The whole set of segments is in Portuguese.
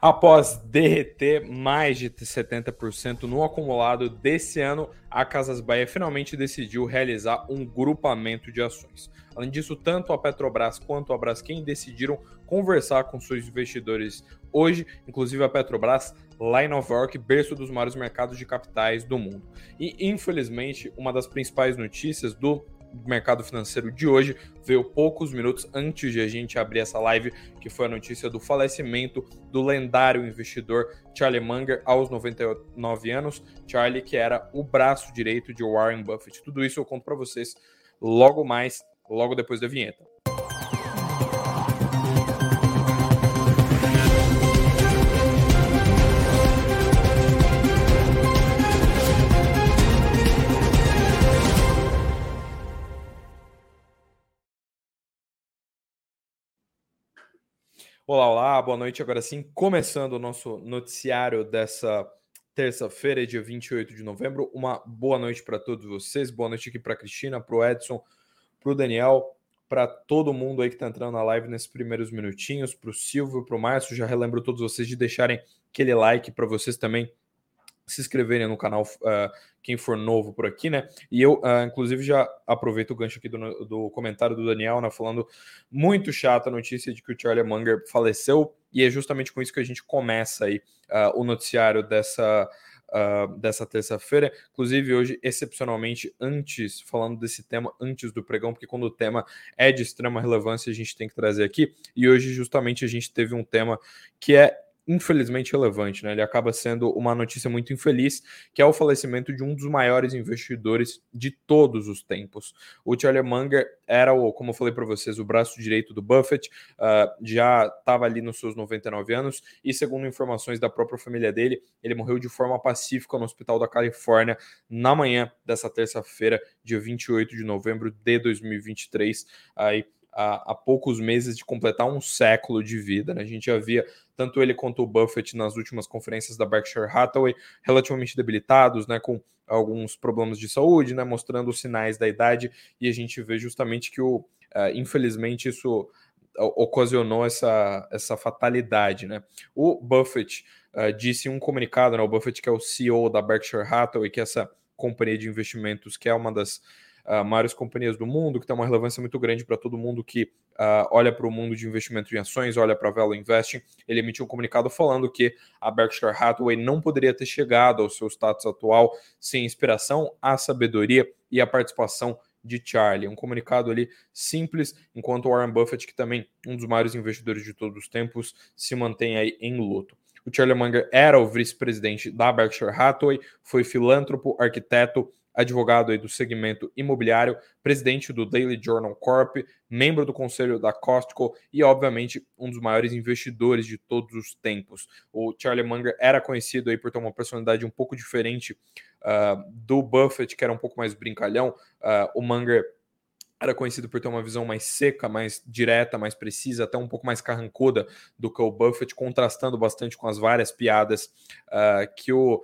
Após derreter mais de 70% no acumulado desse ano, a Casas Bahia finalmente decidiu realizar um grupamento de ações. Além disso, tanto a Petrobras quanto a Braskem decidiram conversar com seus investidores hoje, inclusive a Petrobras, lá em Nova York, berço dos maiores mercados de capitais do mundo. E, infelizmente, uma das principais notícias do mercado financeiro de hoje veio poucos minutos antes de a gente abrir essa live, que foi a notícia do falecimento do lendário investidor Charlie Munger aos 99 anos. Charlie, que era o braço direito de Warren Buffett. Tudo isso eu conto para vocês logo mais, logo depois da vinheta. Olá, olá, boa noite. Agora sim, começando o nosso noticiário dessa terça-feira, dia 28 de novembro. Uma boa noite para todos vocês. Boa noite aqui para Cristina, para o Edson, para o Daniel, para todo mundo aí que está entrando na live nesses primeiros minutinhos, para o Silvio, para o Márcio. Já relembro todos vocês de deixarem aquele like para vocês também se inscreverem no canal, uh, quem for novo por aqui, né? E eu, uh, inclusive, já aproveito o gancho aqui do, do comentário do Daniel, né? Falando muito chata a notícia de que o Charlie Munger faleceu, e é justamente com isso que a gente começa aí uh, o noticiário dessa. Uh, dessa terça-feira. Inclusive, hoje, excepcionalmente, antes, falando desse tema antes do pregão, porque quando o tema é de extrema relevância, a gente tem que trazer aqui. E hoje, justamente, a gente teve um tema que é infelizmente relevante, né? Ele acaba sendo uma notícia muito infeliz, que é o falecimento de um dos maiores investidores de todos os tempos. O Charlie Munger era o, como eu falei para vocês, o braço direito do Buffett, uh, já estava ali nos seus 99 anos e segundo informações da própria família dele, ele morreu de forma pacífica no Hospital da Califórnia na manhã dessa terça-feira, dia 28 de novembro de 2023. Aí há, poucos meses de completar um século de vida. Né? A gente já via tanto ele quanto o Buffett nas últimas conferências da Berkshire Hathaway relativamente debilitados, né, com alguns problemas de saúde, né, mostrando os sinais da idade, e a gente vê justamente que o, uh, infelizmente isso ocasionou essa, essa fatalidade, né? O Buffett uh, disse em um comunicado, né, o Buffett que é o CEO da Berkshire Hathaway, que é essa companhia de investimentos que é uma das maiores companhias do mundo, que tem uma relevância muito grande para todo mundo que uh, olha para o mundo de investimento em ações, olha para a Velo Investing. Ele emitiu um comunicado falando que a Berkshire Hathaway não poderia ter chegado ao seu status atual sem inspiração, a sabedoria e a participação de Charlie. Um comunicado ali simples, enquanto Warren Buffett, que também um dos maiores investidores de todos os tempos, se mantém aí em luto. O Charlie Munger era o vice-presidente da Berkshire Hathaway, foi filântropo, arquiteto, advogado aí do segmento imobiliário, presidente do Daily Journal Corp, membro do conselho da Costco e, obviamente, um dos maiores investidores de todos os tempos. O Charlie Munger era conhecido aí por ter uma personalidade um pouco diferente uh, do Buffett, que era um pouco mais brincalhão. Uh, o Munger era conhecido por ter uma visão mais seca, mais direta, mais precisa, até um pouco mais carrancuda do que o Buffett, contrastando bastante com as várias piadas uh, que, o,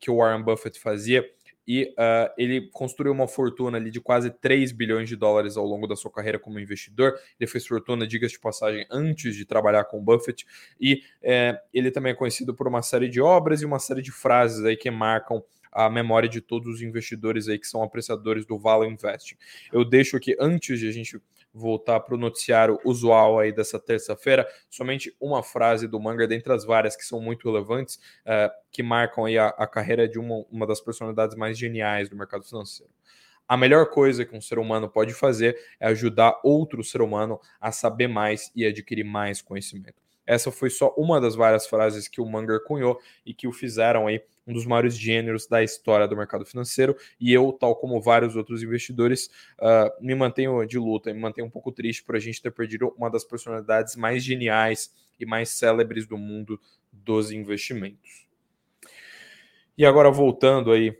que o Warren Buffett fazia e uh, ele construiu uma fortuna ali de quase 3 bilhões de dólares ao longo da sua carreira como investidor. Ele fez fortuna, diga-se de passagem, antes de trabalhar com Buffett, e é, ele também é conhecido por uma série de obras e uma série de frases aí que marcam a memória de todos os investidores aí que são apreciadores do Value Investing. Eu deixo aqui, antes de a gente voltar para o noticiário usual aí dessa terça-feira, somente uma frase do Munger, dentre as várias que são muito relevantes, uh, que marcam aí a, a carreira de uma, uma das personalidades mais geniais do mercado financeiro. A melhor coisa que um ser humano pode fazer é ajudar outro ser humano a saber mais e adquirir mais conhecimento. Essa foi só uma das várias frases que o Munger cunhou e que o fizeram aí um dos maiores gêneros da história do mercado financeiro. E eu, tal como vários outros investidores, uh, me mantenho de luta, me mantenho um pouco triste por a gente ter perdido uma das personalidades mais geniais e mais célebres do mundo dos investimentos. E agora voltando aí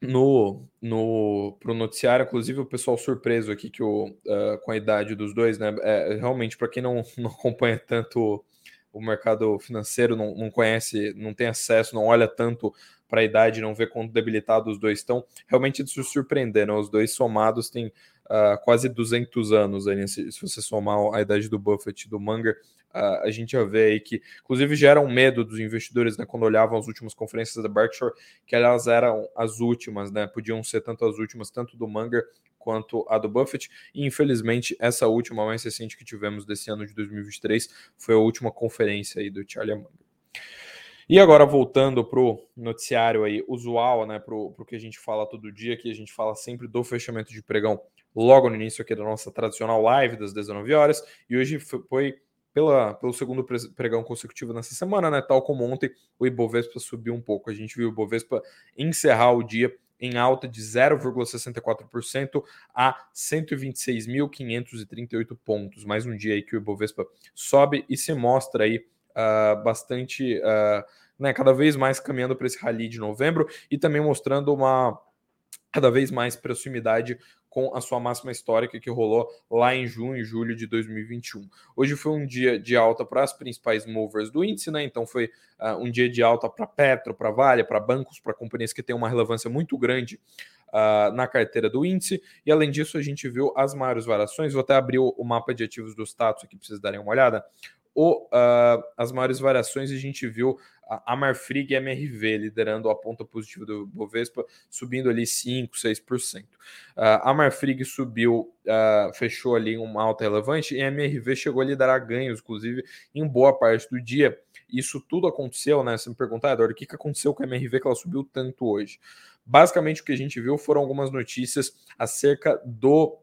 no, no pro noticiário, inclusive o pessoal surpreso aqui que o, uh, com a idade dos dois, né? É, realmente, para quem não, não acompanha tanto o mercado financeiro, não, não conhece, não tem acesso, não olha tanto para a idade, não vê quanto debilitados os dois estão, realmente de se surpreender, né? Os dois somados têm uh, quase 200 anos aí, né? se, se, você somar a idade do Buffett e do Munger, a gente já vê aí que, inclusive, gera um medo dos investidores, né, quando olhavam as últimas conferências da Berkshire, que elas eram as últimas, né, podiam ser tanto as últimas, tanto do Munger quanto a do Buffett, e infelizmente essa última mais recente que tivemos desse ano de 2023 foi a última conferência aí do Charlie Munger. E agora voltando para o noticiário aí usual, né, para o que a gente fala todo dia, que a gente fala sempre do fechamento de pregão logo no início aqui da nossa tradicional live das 19 horas, e hoje foi pela, pelo segundo pregão consecutivo nessa semana, né, tal como ontem o Ibovespa subiu um pouco, a gente viu o Ibovespa encerrar o dia em alta de 0,64% a 126.538 pontos. Mais um dia aí que o Ibovespa sobe e se mostra aí uh, bastante, uh, né, cada vez mais caminhando para esse rally de novembro e também mostrando uma cada vez mais proximidade com a sua máxima histórica que rolou lá em junho e julho de 2021. Hoje foi um dia de alta para as principais movers do índice, né? Então foi uh, um dia de alta para Petro, para Vale, para bancos, para companhias que têm uma relevância muito grande Uh, na carteira do índice. E além disso, a gente viu as maiores variações. Vou até abrir o, o mapa de ativos do status aqui para vocês darem uma olhada o, uh, as maiores variações a gente viu a Marfrig e a MRV liderando a ponta positiva do Bovespa, subindo ali 5, 6%. Uh, a Marfrig subiu, uh, fechou ali uma alta relevante e a MRV chegou a liderar ganhos, inclusive, em boa parte do dia. Isso tudo aconteceu, né? Você me perguntar, Eduardo, o que, que aconteceu com a MRV que ela subiu tanto hoje? Basicamente, o que a gente viu foram algumas notícias acerca do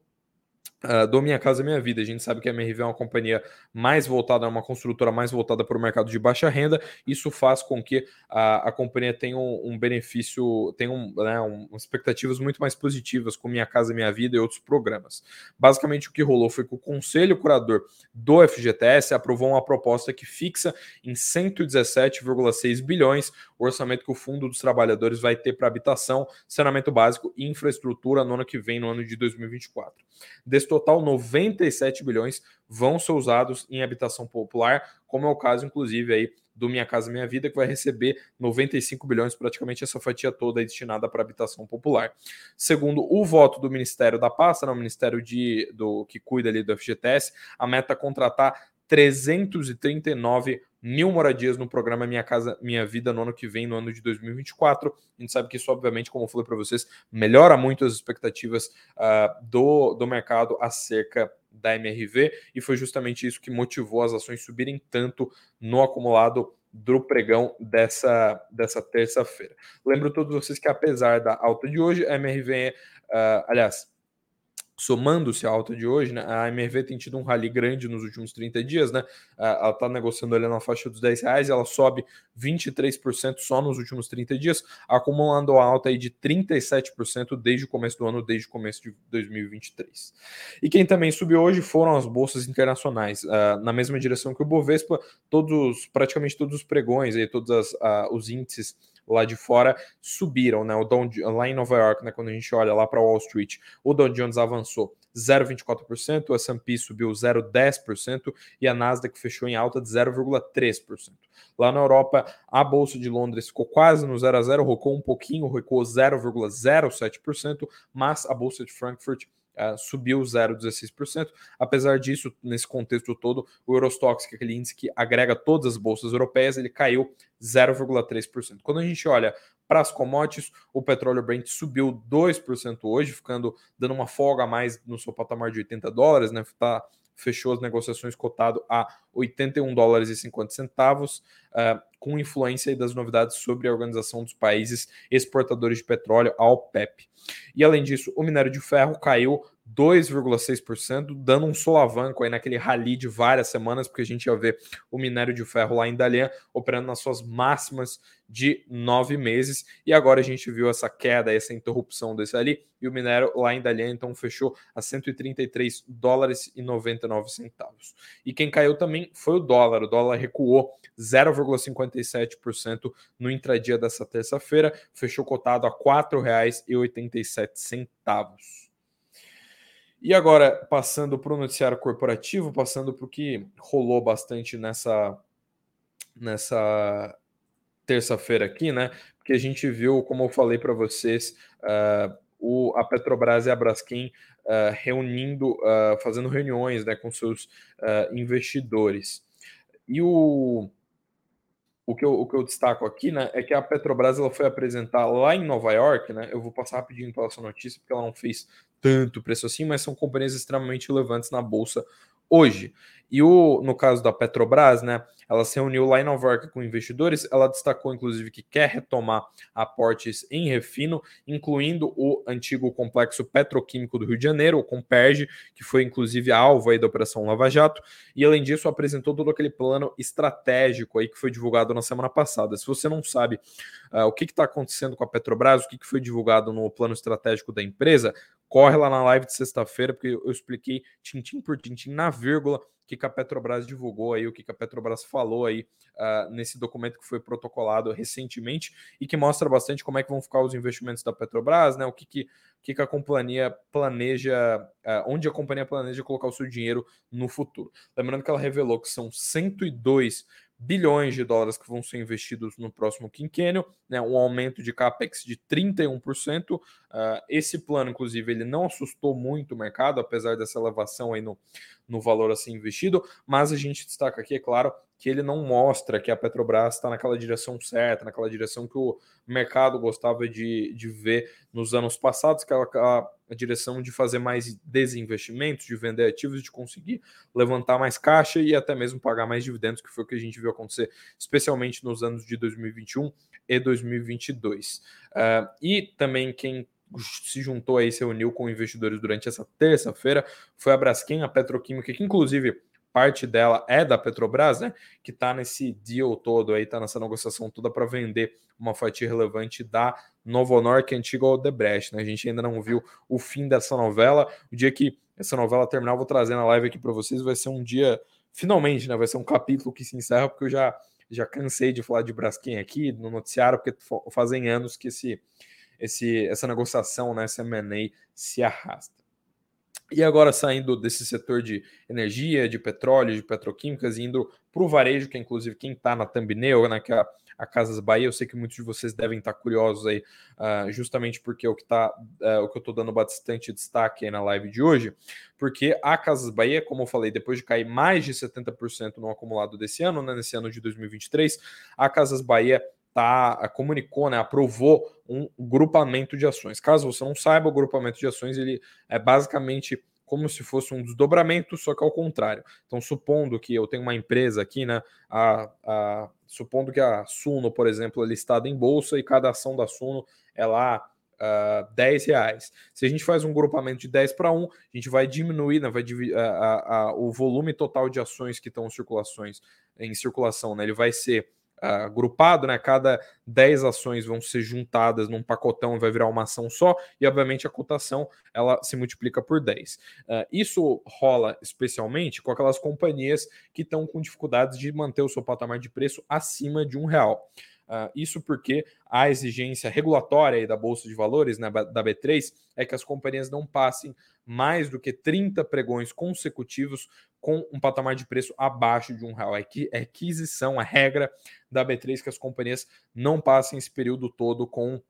Uh, do Minha Casa Minha Vida. A gente sabe que a MRV é uma companhia mais voltada, uma construtora mais voltada para o mercado de baixa renda. Isso faz com que a, a companhia tenha um, um benefício, tenha um, né, um, expectativas muito mais positivas com Minha Casa Minha Vida e outros programas. Basicamente, o que rolou foi que o Conselho Curador do FGTS aprovou uma proposta que fixa em 117,6 bilhões o orçamento que o Fundo dos Trabalhadores vai ter para habitação, saneamento básico e infraestrutura no ano que vem, no ano de 2024. Desse total, 97 bilhões vão ser usados em habitação popular, como é o caso, inclusive, aí do Minha Casa Minha Vida, que vai receber 95 bilhões, praticamente essa fatia toda é destinada para habitação popular. Segundo o voto do Ministério da Pasta, né, o Ministério de, do, que cuida ali do FGTS, a meta é contratar 339 mil moradias no programa Minha Casa Minha Vida no ano que vem, no ano de 2024. A gente sabe que isso, obviamente, como eu falei para vocês, melhora muito as expectativas uh, do, do mercado acerca da MRV, e foi justamente isso que motivou as ações subirem tanto no acumulado do pregão dessa, dessa terça-feira. Lembro todos vocês que, apesar da alta de hoje, a MRV, uh, ah, aliás, somando-se à alta de hoje, né, a MRV tem tido um rally grande nos últimos 30 dias, né? Ela está negociando ali na faixa dos 10 reais, ela sobe 23% só nos últimos 30 dias, acumulando a alta aí de 37% desde o começo do ano, desde o começo de 2023. E quem também subiu hoje foram as bolsas internacionais, uh, na mesma direção que o Bovespa, todos, praticamente todos os pregões e todos as, uh, os índices lá de fora subiram, né? O Dow, lá em Nova York, né, quando a gente olha lá para Wall Street, o Dow Jones avançou 0,24%, o S&P subiu 0,10% e a Nasdaq fechou em alta de 0,3%. Lá na Europa, a bolsa de Londres ficou quase no 0 a 0, rocou um pouquinho, recuou 0,07%, mas a bolsa de Frankfurt Subiu 0,16%. Apesar disso, nesse contexto todo, o Eurostox, que é aquele índice que agrega todas as bolsas europeias, ele caiu 0,3%. Quando a gente olha para as commodities, o petróleo Brent subiu 2% hoje, ficando dando uma folga a mais no seu patamar de 80 dólares, né? Tá, fechou as negociações cotado a 81 dólares e 50 centavos, uh, com influência das novidades sobre a organização dos países exportadores de petróleo, a OPEP. E além disso, o minério de ferro caiu 2,6%, dando um solavanco aí naquele rally de várias semanas, porque a gente ia ver o minério de ferro lá em Dalian operando nas suas máximas de nove meses, e agora a gente viu essa queda, essa interrupção desse ali, e o minério lá em Dalian então fechou a 133 dólares e 99 centavos. E quem caiu também foi o dólar, o dólar recuou 0,57% no intradia dessa terça-feira, fechou cotado a R$ 4,87. E agora, passando para o noticiário corporativo, passando para o que rolou bastante nessa, nessa terça-feira aqui, né? Porque a gente viu, como eu falei para vocês, uh, o, a Petrobras e a Braskem uh, reunindo, uh, fazendo reuniões né, com seus investidores. E o, o, que eu, o que eu destaco aqui né, é que a Petrobras ela foi apresentar lá em Nova York, né? Eu vou passar rapidinho pela sua notícia, porque ela não fez tanto preço assim, mas são companhias extremamente relevantes na bolsa hoje. E o, no caso da Petrobras, né, ela se reuniu lá em Nova York com investidores. Ela destacou, inclusive, que quer retomar aportes em refino, incluindo o antigo complexo petroquímico do Rio de Janeiro, o Comperge, que foi, inclusive, alvo aí da Operação Lava Jato. E, além disso, apresentou todo aquele plano estratégico aí que foi divulgado na semana passada. Se você não sabe uh, o que está acontecendo com a Petrobras, o que, que foi divulgado no plano estratégico da empresa, corre lá na live de sexta-feira, porque eu expliquei tintim por tintim, na vírgula, o que, a Petrobras divulgou aí, o que, que a Petrobras falou aí uh, nesse documento que foi protocolado recentemente e que mostra bastante como é que vão ficar os investimentos da Petrobras, né? O que, que, que, que a companhia planeja, uh, onde a companhia planeja colocar o seu dinheiro no futuro. Lembrando que ela revelou que são 102 bilhões de dólares que vão ser investidos no próximo quinquênio, né, um aumento de capex de 31%. Uh, ah, esse plano, inclusive, ele não assustou muito o mercado, apesar dessa elevação aí no, no valor assim investido, mas a gente destaca aqui, é claro, que ele não mostra que a Petrobras está naquela direção certa, naquela direção que o mercado gostava de, de ver nos anos passados, que é a, a direção de fazer mais desinvestimentos, de vender ativos, de conseguir levantar mais caixa e até mesmo pagar mais dividendos, que foi o que a gente viu acontecer, especialmente nos anos de 2021 e 2022. Uh, e também quem se juntou aí, se uniu com investidores durante essa terça-feira foi a Braskem, a petroquímica, que inclusive parte dela é da Petrobras, né? Que está nesse deal todo aí, está nessa negociação toda para vender uma fatia relevante da Novo Honor, que é antiga Odebrecht, né? A gente ainda não viu o fim dessa novela. O dia que essa novela terminar, vou trazer na live aqui para vocês. Vai ser um dia, finalmente, né? Vai ser um capítulo que se encerra, porque eu já, já cansei de falar de Braskem aqui no noticiário, porque fazem anos que esse, esse, essa negociação, né? Essa M&A se arrasta. E agora saindo desse setor de energia, de petróleo, de petroquímicas, indo para o varejo, que é inclusive quem está na thumbnail, né, que é a, Casas Bahia. Eu sei que muitos de vocês devem estar tá curiosos aí, uh, justamente porque o que tá, uh, o que eu estou dando bastante destaque aí na live de hoje, porque a Casas Bahia, como eu falei, depois de cair mais de 70% no acumulado desse ano, né, nesse ano de 2023, a Casas Bahia tá, comunicou, né, aprovou um grupamento de ações. Caso você não saiba, o grupamento de ações ele é basicamente como se fosse um desdobramento, só que ao contrário. Então, supondo que eu tenho uma empresa aqui, né, a, a, supondo que a Suno, por exemplo, é listada em bolsa e cada ação da Suno é lá uh, 10 reais. Se a gente faz um grupamento de 10 para 1, a gente vai diminuir, né, vai a, a, o volume total de ações que estão em circulações em circulação, né, ele vai ser agrupado, né? Cada 10 ações vão ser juntadas num pacotão e vai virar uma ação só, e obviamente a cotação ela se multiplica por 10. Uh, ah, isso rola especialmente com aquelas companhias que estão com dificuldades de manter o seu patamar de preço acima de um real. Uh, isso porque a exigência regulatória da Bolsa de Valores, né, da B3, é que as companhias não passem mais do que 30 pregões consecutivos com um patamar de preço abaixo de um real. É, é aquisição, a regra da B3 que as companhias não passem esse período todo com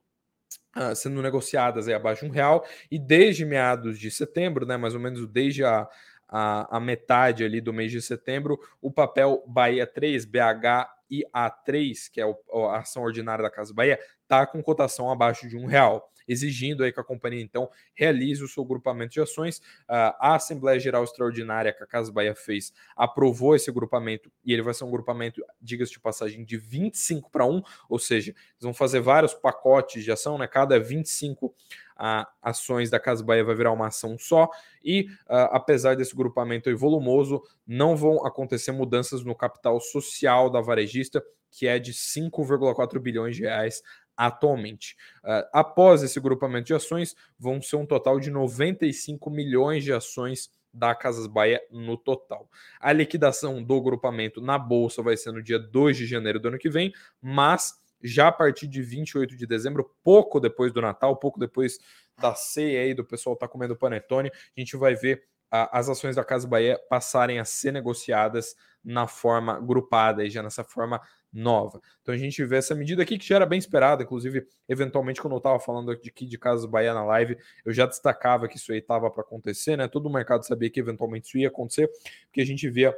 Uh, sendo negociadas aí abaixo de um real e desde meados de setembro, né, mais ou menos desde a, a, a, metade ali do mês de setembro, o papel Bahia 3, BH e A3, que é a ação ordinária da Casa Bahia, está com cotação abaixo de um real exigindo aí que a companhia então realize o seu grupamento de ações. Uh, a Assembleia Geral Extraordinária que a Casa Bahia fez aprovou esse grupamento e ele vai ser um grupamento, diga-se de passagem, de 25 para 1, ou seja, eles vão fazer vários pacotes de ação, né? Cada 25 a ações da Casa Bahia vai virar uma ação só, e uh, apesar desse grupamento volumoso, não vão acontecer mudanças no capital social da varejista, que é de 5,4 bilhões de reais atualmente. Uh, após esse grupamento de ações, vão ser um total de 95 milhões de ações da Casas Bahia no total. A liquidação do grupamento na bolsa vai ser no dia 2 de janeiro do ano que vem, mas já a partir de 28 de dezembro, pouco depois do Natal, pouco depois da ceia aí do pessoal tá comendo panetone, a gente vai ver uh, as ações da Casa Bahia passarem a ser negociadas na forma grupada, e já nessa forma nova. Então a gente vê essa medida aqui que já era bem esperada, inclusive, eventualmente, quando eu estava falando aqui de Casas Bahia na live, eu já destacava que isso aí estava para acontecer, né? Todo o mercado sabia que eventualmente isso ia acontecer, porque a gente via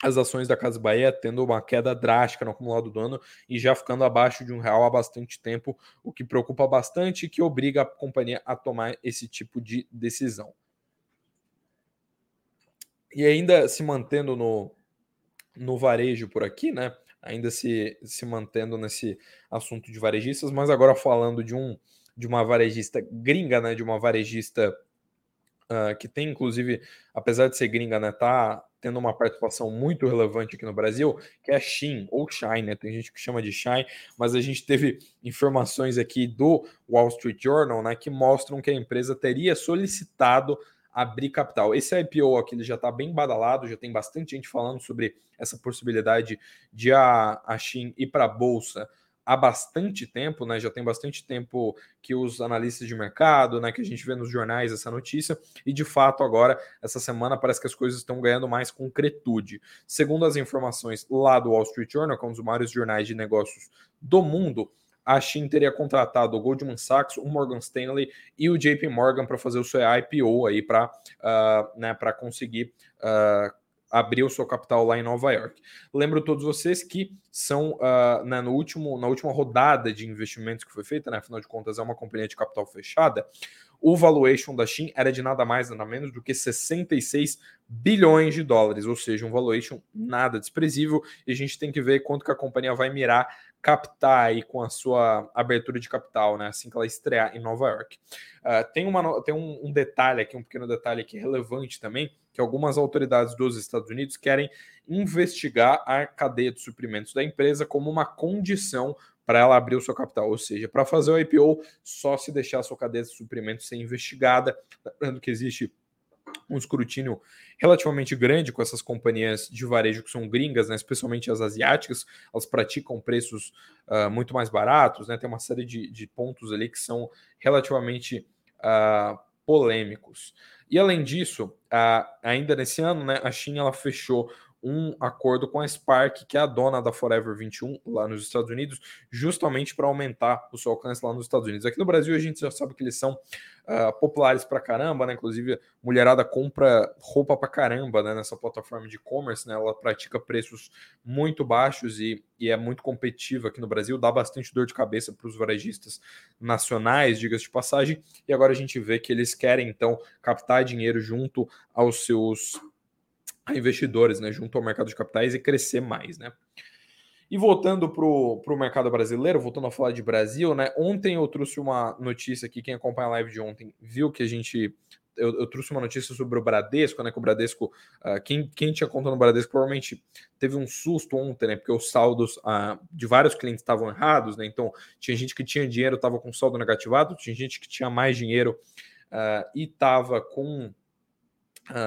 as ações da Casa Bahia tendo uma queda drástica no acumulado do ano e já ficando abaixo de um real há bastante tempo, o que preocupa bastante e que obriga a companhia a tomar esse tipo de decisão. E ainda se mantendo no, no varejo por aqui, né? Ainda se, se mantendo nesse assunto de varejistas, mas agora falando de um de uma varejista gringa, né? De uma varejista uh, que tem, inclusive, apesar de ser gringa, né? Tá tendo uma participação muito relevante aqui no Brasil, que é a Shein, ou Shine, né? Tem gente que chama de Shine, mas a gente teve informações aqui do Wall Street Journal, né? Que mostram que a empresa teria solicitado abrir capital. Esse IPO aqui ele já está bem badalado, já tem bastante gente falando sobre essa possibilidade de a, a Shein ir para a bolsa há bastante tempo, né? Já tem bastante tempo que os analistas de mercado, né? Que a gente vê nos jornais essa notícia, e de fato agora, essa semana, parece que as coisas estão ganhando mais concretude. Segundo as informações lá do Wall Street Journal, que é um dos maiores jornais de negócios do mundo, a Shin teria contratado o Goldman Sachs, o Morgan Stanley e o JP Morgan para fazer o seu IPO aí para uh, né, conseguir uh, abrir o seu capital lá em Nova York. Lembro todos vocês que são uh, né, no último, na última rodada de investimentos que foi feita, né, afinal de contas é uma companhia de capital fechada, o valuation da Shin era de nada mais nada menos do que 66 bilhões de dólares, ou seja, um valuation nada desprezível, e a gente tem que ver quanto que a companhia vai mirar captar aí com a sua abertura de capital, né? Assim que ela estrear em Nova York. Uh, tem uma, tem um, um, detalhe aqui, um pequeno detalhe aqui relevante também, que algumas autoridades dos Estados Unidos querem investigar a cadeia de suprimentos da empresa como uma condição para ela abrir o seu capital. Ou seja, para fazer o IPO, só se deixar a sua cadeia de suprimentos ser investigada. Lembrando que existe um escrutínio relativamente grande com essas companhias de varejo que são gringas, né, especialmente as asiáticas, elas praticam preços uh, muito mais baratos, né, tem uma série de, de pontos ali que são relativamente uh, polêmicos. E além disso, uh, ainda nesse ano, né, a China ela fechou um acordo com a Spark, que é a dona da Forever 21 lá nos Estados Unidos, justamente para aumentar o seu alcance lá nos Estados Unidos. Aqui no Brasil a gente já sabe que eles são uh, populares para caramba, né? Inclusive, mulherada compra roupa para caramba né? nessa plataforma de e-commerce, né? Ela pratica preços muito baixos e, e é muito competitiva aqui no Brasil, dá bastante dor de cabeça para os varejistas nacionais, diga-se de passagem, e agora a gente vê que eles querem então captar dinheiro junto aos seus a investidores, né, junto ao mercado de capitais e crescer mais, né? E voltando para o mercado brasileiro, voltando a falar de Brasil, né? Ontem eu trouxe uma notícia aqui, quem acompanha a live de ontem viu que a gente. Eu, eu trouxe uma notícia sobre o Bradesco, né? Que o Bradesco, uh, quem, quem tinha conta no Bradesco provavelmente teve um susto ontem, né? Porque os saldos uh, de vários clientes estavam errados, né? Então tinha gente que tinha dinheiro, estava com saldo negativado, tinha gente que tinha mais dinheiro uh, e estava com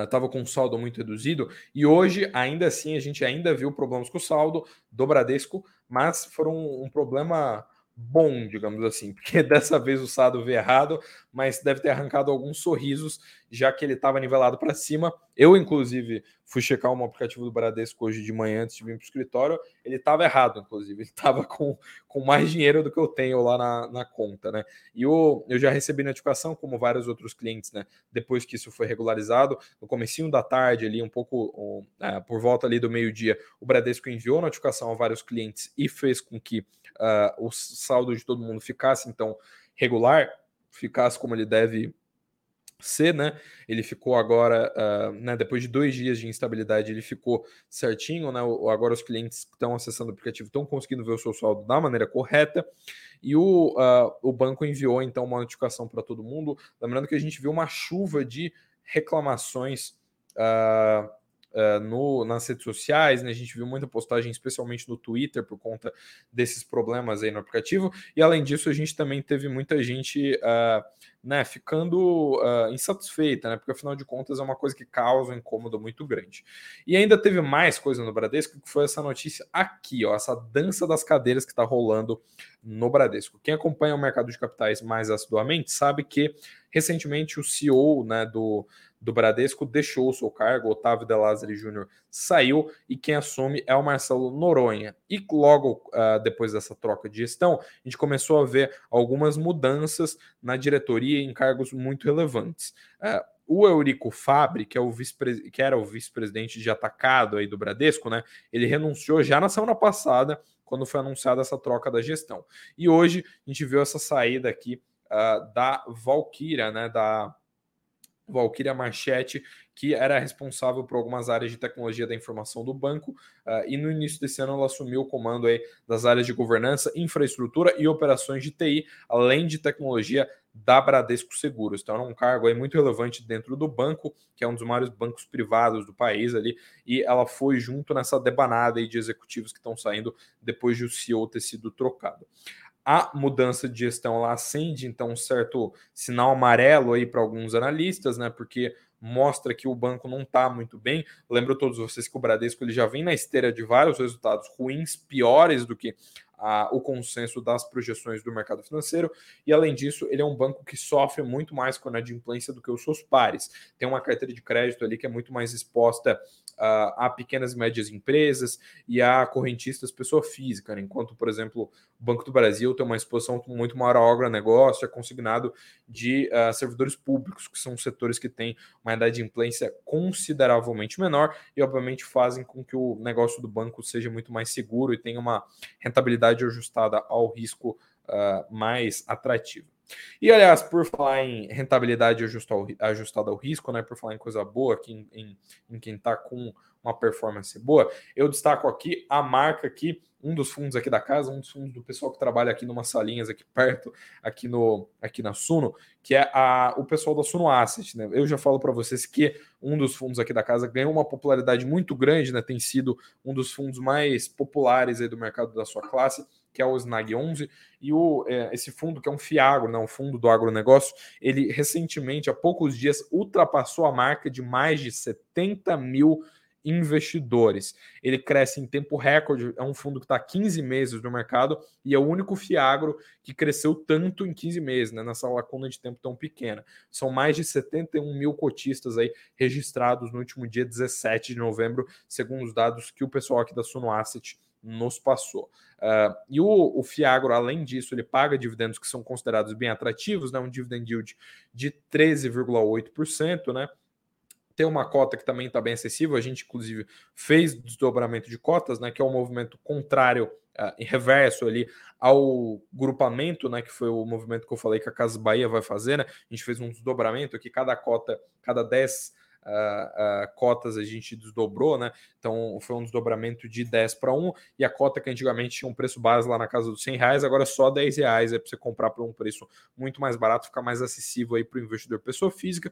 estava uh, com um saldo muito reduzido e hoje ainda assim a gente ainda viu problemas com o saldo do Bradesco, mas foram um, um problema bom, digamos assim, porque dessa vez o Sado veio errado, mas deve ter arrancado alguns sorrisos, já que ele estava nivelado para cima. Eu, inclusive, fui checar um aplicativo do Bradesco hoje de manhã antes de vir para o escritório, ele estava errado, inclusive, ele estava com, com mais dinheiro do que eu tenho lá na, na conta, né? E eu, eu já recebi notificação, como vários outros clientes, né? Depois que isso foi regularizado, no comecinho da tarde, ali, um pouco um, é, por volta ali do meio-dia, o Bradesco enviou notificação a vários clientes e fez com que uh, o saldo de todo mundo ficasse então regular, ficasse como ele deve ser, né? Ele ficou agora, uh, né, depois de dois dias de instabilidade, ele ficou certinho, né? Agora os clientes que estão acessando o aplicativo estão conseguindo ver o seu saldo da maneira correta. E o, uh, o banco enviou então uma notificação para todo mundo. Lembrando que a gente viu uma chuva de reclamações uh, uh, no, nas redes sociais, né? A gente viu muita postagem, especialmente no Twitter, por conta desses problemas aí no aplicativo. E além disso, a gente também teve muita gente uh, né, ficando uh, insatisfeita, né? Porque afinal de contas é uma coisa que causa um incômodo muito grande. E ainda teve mais coisa no Bradesco, que foi essa notícia aqui, ó, essa dança das cadeiras que está rolando no Bradesco. Quem acompanha o mercado de capitais mais assiduamente sabe que recentemente o CEO né, do, do Bradesco deixou o seu cargo, Otávio De Lázari Júnior saiu e quem assume é o Marcelo Noronha. E logo uh, depois dessa troca de gestão, a gente começou a ver algumas mudanças na diretoria em cargos muito relevantes. Uh, o Eurico Fabre, que, é o que era o vice-presidente de atacado aí do Bradesco, né? Ele renunciou já na semana passada, quando foi anunciada essa troca da gestão. E hoje a gente viu essa saída aqui uh, da Valkyria, né? Da Valkyria Marchetti, que era responsável por algumas áreas de tecnologia da informação do banco, uh, e no início desse ano ela assumiu o comando aí das áreas de governança, infraestrutura e operações de TI, além de tecnologia da Bradesco Seguros. Então, é um cargo aí muito relevante dentro do banco, que é um dos maiores bancos privados do país ali, e ela foi junto nessa debanada aí de executivos que estão saindo depois de o CEO ter sido trocado a mudança de gestão lá acende então um certo sinal amarelo aí para alguns analistas, né? Porque mostra que o banco não está muito bem. Lembro todos vocês que o Bradesco ele já vem na esteira de vários resultados ruins, piores do que a, o consenso das projeções do mercado financeiro, e além disso, ele é um banco que sofre muito mais com a inadimplência do que os seus pares. Tem uma carteira de crédito ali que é muito mais exposta uh, a pequenas e médias empresas e a correntistas pessoa física, né? enquanto, por exemplo, o Banco do Brasil tem uma exposição muito maior ao agronegócio, é consignado de uh, servidores públicos, que são setores que têm uma inadimplência consideravelmente menor e, obviamente, fazem com que o negócio do banco seja muito mais seguro e tenha uma rentabilidade rentabilidade ajustada ao risco uh, mais atrativa. E, aliás, por falar em rentabilidade ajustada ao risco, né, por falar em coisa boa aqui em, em, em quem está com uma performance boa, eu destaco aqui a marca aqui, um dos fundos aqui da casa, um dos fundos do pessoal que trabalha aqui numas salinhas aqui perto, aqui no aqui na Suno, que é a, o pessoal da Suno Asset, né? Eu já falo para vocês que um dos fundos aqui da casa ganhou uma popularidade muito grande, né? Tem sido um dos fundos mais populares aí do mercado da sua classe que é o Snag 11, e o, é, esse fundo, que é um FIAGRO, né, um fundo do agronegócio, ele recentemente, há poucos dias, ultrapassou a marca de mais de 70 mil investidores. Ele cresce em tempo recorde, é um fundo que está 15 meses no mercado e é o único Fiagro que cresceu tanto em 15 meses, né, nessa lacuna de tempo tão pequena. São mais de 71 mil cotistas aí registrados no último dia 17 de novembro, segundo os dados que o pessoal aqui da Suno Asset nos passou. Uh, e o, o, Fiagro, além disso, ele paga dividendos que são considerados bem atrativos, né? um dividend yield de 13,8%, né? Tem uma cota que também está bem acessível, a gente inclusive fez desdobramento de cotas, né? Que é um movimento contrário, uh, em reverso ali ao grupamento, né? Que foi o movimento que eu falei que a Casa Bahia vai fazer, né? A gente fez um desdobramento aqui, cada cota, cada 10 uh, uh, cotas a gente desdobrou, né? Então foi um desdobramento de 10 para 1 e a cota que antigamente tinha um preço base lá na casa dos 100 reais, agora é só 10 reais, é para você comprar por um preço muito mais barato, ficar mais acessível aí para o investidor pessoa física.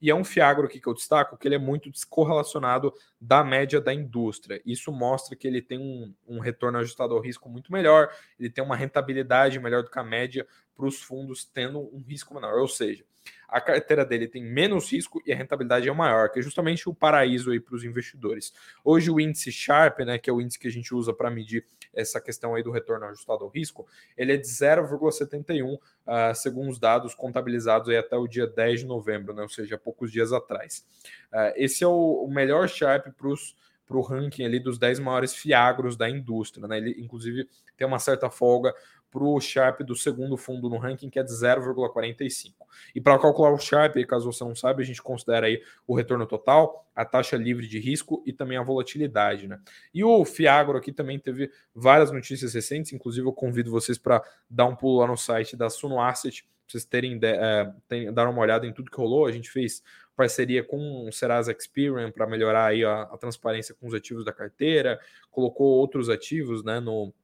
E é um Fiagro aqui que eu destaco, que ele é muito descorrelacionado da média da indústria. Isso mostra que ele tem um, um retorno ajustado ao risco muito melhor, ele tem uma rentabilidade melhor do que a média para os fundos tendo um risco menor. Ou seja, a carteira dele tem menos risco e a rentabilidade é maior, que é justamente o paraíso aí para os investidores. Hoje o índice Sharp, né, que é o índice que a gente usa para medir essa questão aí do retorno ajustado ao risco, ele é de 0,71, uh, ah, segundo os dados contabilizados aí até o dia 10 de novembro, né, ou seja, poucos dias atrás. Uh, esse é o, o melhor Sharp para os para o ranking ali dos 10 maiores fiagros da indústria. Né? Ele, inclusive, tem uma certa folga para o Sharp do segundo fundo no ranking, que é de 0,45. E para calcular o Sharp, caso você não saiba, a gente considera aí o retorno total, a taxa livre de risco e também a volatilidade. Né? E o Fiagro aqui também teve várias notícias recentes, inclusive eu convido vocês para dar um pulo lá no site da Suno Asset, para vocês terem, é, dar uma olhada em tudo que rolou. A gente fez parceria com o Serasa Experian para melhorar aí a, a transparência com os ativos da carteira, colocou outros ativos né, no,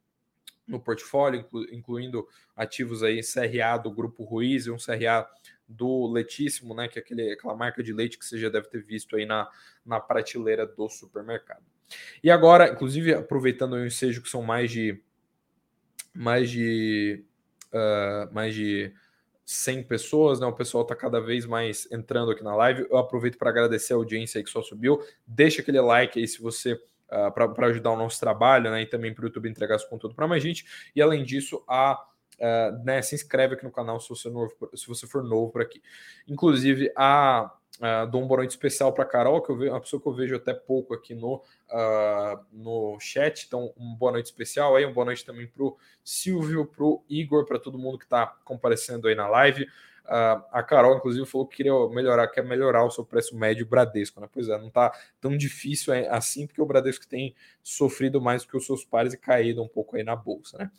no portfólio, incluindo ativos aí CRA do Grupo Ruiz e um CRA do Letíssimo, né, que é aquele, aquela marca de leite que você já deve ter visto aí na, na prateleira do supermercado. E agora, inclusive, aproveitando o ensejo que são mais de mais de uh, mais de 100 pessoas, né? O pessoal está cada vez mais entrando aqui na live. Eu aproveito para agradecer a audiência aí que só subiu. Deixa aquele like aí se você uh, ah, para ajudar o nosso trabalho, né? E também para o YouTube entregar esse conteúdo para mais gente. E além disso, a uh, né, se inscreve aqui no canal se você, novo, se você for novo por aqui. Inclusive, a Uh, dou um boa noite especial para Carol, que eu vejo, uma pessoa que eu vejo até pouco aqui no, uh, no chat. Então, um boa noite especial aí, um boa noite também para o Silvio, para o Igor, para todo mundo que está comparecendo aí na live. A Carol, inclusive, falou que queria melhorar, quer melhorar o seu preço médio Bradesco, né? Pois é, não está tão difícil assim, porque o Bradesco tem sofrido mais que os seus pares e caído um pouco aí na bolsa, né?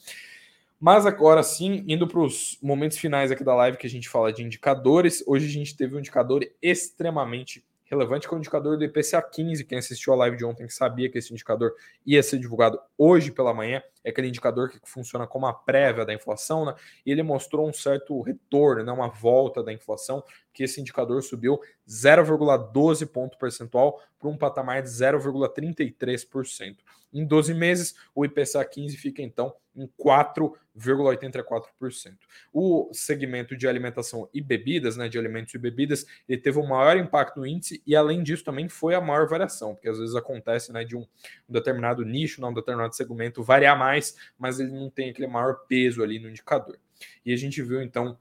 Mas agora sim, indo para os momentos finais aqui da live que a gente fala de indicadores, hoje a gente teve um indicador extremamente relevante, que é o indicador do IPCA 15. Quem assistiu a live de ontem sabia que esse indicador ia ser divulgado hoje pela manhã, é aquele indicador que funciona como a prévia da inflação, né? E ele mostrou um certo retorno, né? uma volta da inflação, que esse indicador subiu 0,12 ponto percentual para um patamar de 0,33%. Em 12 meses, o IPCA 15 fica então em 4,84%. O segmento de alimentação e bebidas, né, de alimentos e bebidas, ele teve o maior impacto no índice e além disso também foi a maior variação, porque às vezes acontece, né, de um, um determinado nicho, né, um determinado segmento variar mais, mas ele não tem aquele maior peso ali no indicador. E a gente viu então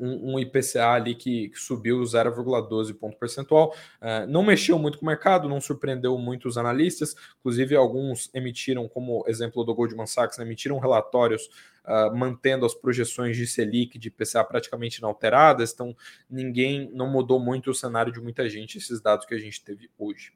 um, IPCA ali que, que subiu 0,12 ponto percentual. Uh, não mexeu muito com o mercado, não surpreendeu muito os analistas. Inclusive, alguns emitiram, como exemplo do Goldman Sachs, né, emitiram relatórios uh, mantendo as projeções de Selic, de IPCA praticamente inalteradas. Então, ninguém não mudou muito o cenário de muita gente, esses dados que a gente teve hoje.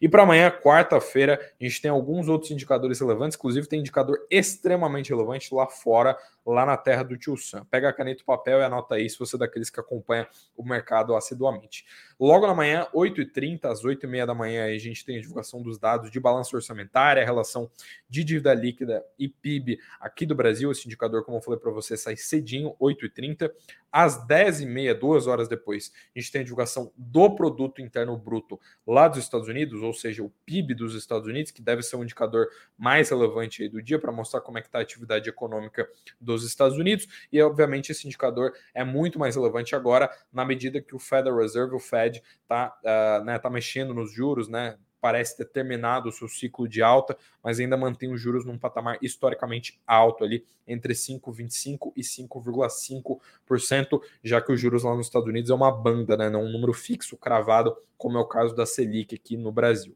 E para amanhã, quarta-feira, a gente tem alguns outros indicadores relevantes, inclusive tem indicador extremamente relevante lá fora lá na terra do tio Sam. Pega a caneta e papel e anota aí se você é daqueles que acompanha o mercado assiduamente. Logo na manhã, 8h30, às 8h30 da manhã, a gente tem a divulgação dos dados de balança orçamentária, a relação de dívida líquida e PIB aqui do Brasil. Esse indicador, como eu falei para você, sai cedinho, 8h30. Às 10h30, duas horas depois, a gente tem a divulgação do produto interno bruto lá dos Estados Unidos, ou seja, o PIB dos Estados Unidos, que deve ser o um indicador mais relevante do dia para mostrar como é que está a atividade econômica dos Estados Unidos. E, obviamente, esse indicador é muito mais relevante agora, na medida que o Federal Reserve, o Fed, está uh, né, tá mexendo nos juros, né? parece ter terminado o seu ciclo de alta, mas ainda mantém os juros num patamar historicamente alto ali, entre 5,25% e 5,5%, já que os juros lá nos Estados Unidos é uma banda, né, não um número fixo, cravado, como é o caso da Selic aqui no Brasil.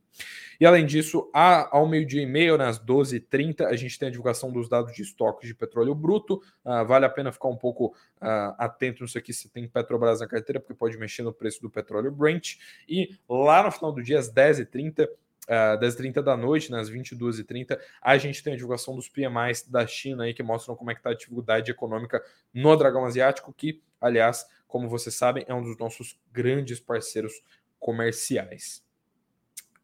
E além disso, ao meio-dia e meio, né, às 12h30, a gente tem a divulgação dos dados de estoques de petróleo bruto. Uh, vale a pena ficar um pouco uh, atento nisso aqui se tem Petrobras na carteira, porque pode mexer no preço do petróleo Brent. E lá no final do dia, às 10h30, uh, das 30 da noite, nas né, 22h30, a gente tem a divulgação dos PMIs da China aí, que mostram como é que está a atividade econômica no dragão asiático, que, aliás, como vocês sabem, é um dos nossos grandes parceiros comerciais.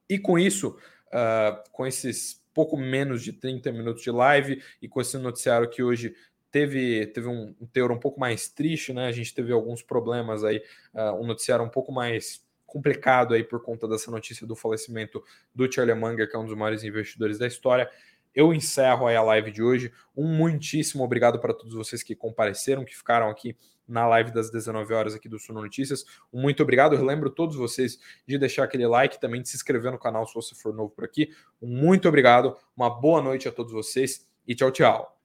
E com isso, uh, com esses pouco menos de 30 minutos de live e com esse noticiário que hoje teve, teve um, teor um pouco mais triste, né? A gente teve alguns problemas aí, uh, um noticiário um pouco mais complicado aí por conta dessa notícia do falecimento do Charlie Munger, que é um dos maiores investidores da história. Eu encerro aí a live de hoje. Um muitíssimo obrigado para todos vocês que compareceram, que ficaram aqui na live das 19 horas aqui do Suno Notícias. Muito obrigado. Eu lembro todos vocês de deixar aquele like, também de se inscrever no canal se você for novo por aqui. Muito obrigado. Uma boa noite a todos vocês e tchau, tchau.